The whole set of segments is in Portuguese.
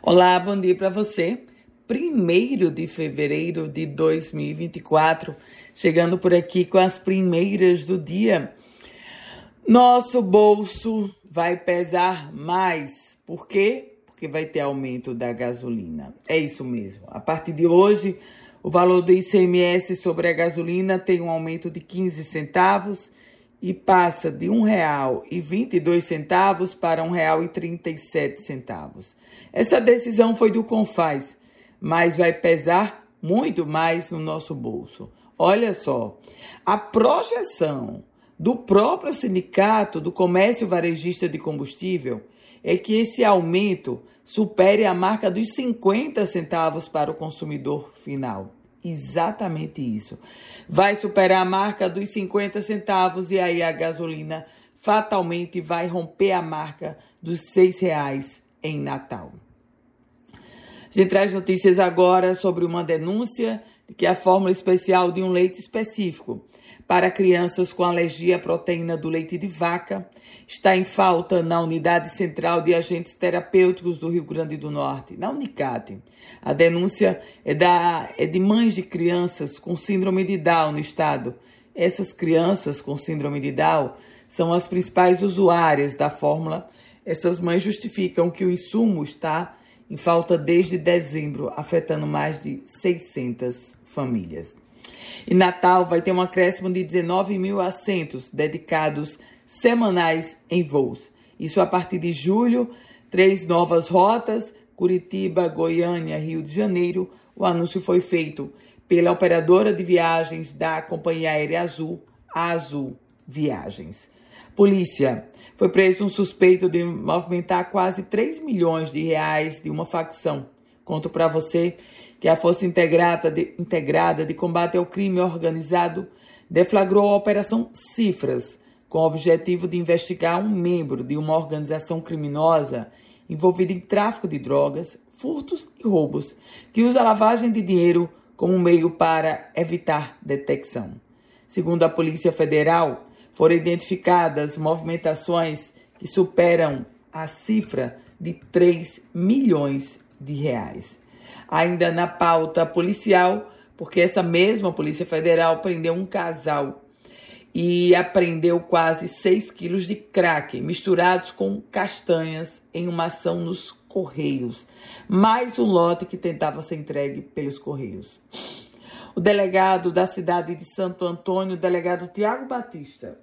Olá, bom dia para você. Primeiro de fevereiro de 2024, chegando por aqui com as primeiras do dia. Nosso bolso vai pesar mais. Por quê? Porque vai ter aumento da gasolina. É isso mesmo. A partir de hoje, o valor do ICMS sobre a gasolina tem um aumento de 15 centavos e passa de R$ 1,22 para R$ 1,37. Essa decisão foi do Confaz, mas vai pesar muito mais no nosso bolso. Olha só, a projeção do próprio Sindicato do Comércio Varejista de Combustível é que esse aumento supere a marca dos 50 centavos para o consumidor final exatamente isso. Vai superar a marca dos 50 centavos e aí a gasolina fatalmente vai romper a marca dos seis reais em Natal. A gente traz notícias agora sobre uma denúncia que a fórmula especial de um leite específico para crianças com alergia à proteína do leite de vaca está em falta na Unidade Central de Agentes Terapêuticos do Rio Grande do Norte, na Unicate. A denúncia é, da, é de mães de crianças com síndrome de Down no estado. Essas crianças com síndrome de Down são as principais usuárias da fórmula. Essas mães justificam que o insumo está em falta desde dezembro, afetando mais de 600 famílias. Em Natal vai ter um acréscimo de 19 mil assentos dedicados semanais em voos. Isso a partir de julho, três novas rotas, Curitiba, Goiânia, Rio de Janeiro. O anúncio foi feito pela operadora de viagens da Companhia Aérea Azul, a Azul Viagens. Polícia. Foi preso um suspeito de movimentar quase 3 milhões de reais de uma facção. Conto para você que a Força Integrada de, Integrada de Combate ao Crime Organizado deflagrou a Operação Cifras, com o objetivo de investigar um membro de uma organização criminosa envolvida em tráfico de drogas, furtos e roubos, que usa lavagem de dinheiro como meio para evitar detecção. Segundo a Polícia Federal, foram identificadas movimentações que superam a cifra de 3 milhões de reais ainda na pauta policial, porque essa mesma Polícia Federal prendeu um casal e apreendeu quase 6 quilos de crack misturados com castanhas em uma ação nos Correios. Mais um lote que tentava ser entregue pelos Correios. O delegado da cidade de Santo Antônio, o delegado Tiago Batista,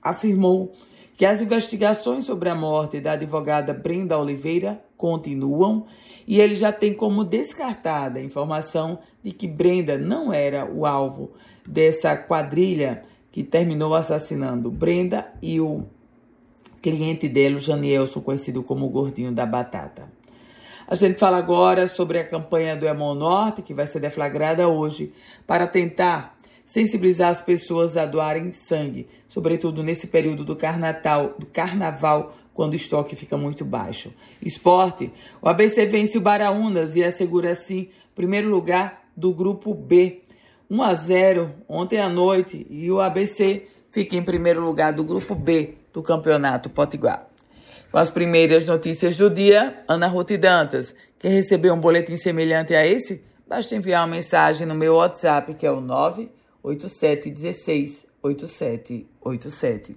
afirmou que as investigações sobre a morte da advogada Brenda Oliveira continuam e ele já tem como descartada a informação de que Brenda não era o alvo dessa quadrilha que terminou assassinando Brenda e o cliente dele, o Janielson, conhecido como Gordinho da Batata. A gente fala agora sobre a campanha do Emon Norte, que vai ser deflagrada hoje, para tentar sensibilizar as pessoas a doarem sangue, sobretudo nesse período do carnaval, do carnaval quando o estoque fica muito baixo. Esporte, o ABC vence o Baraunas e assegura assim primeiro lugar do grupo B. 1 a 0 ontem à noite e o ABC fica em primeiro lugar do grupo B do Campeonato Potiguar. Com as primeiras notícias do dia, Ana Ruth Dantas, quer receber um boletim semelhante a esse? Basta enviar uma mensagem no meu WhatsApp, que é o 9 8716 8787.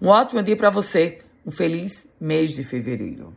Um ótimo dia para você, um feliz mês de fevereiro.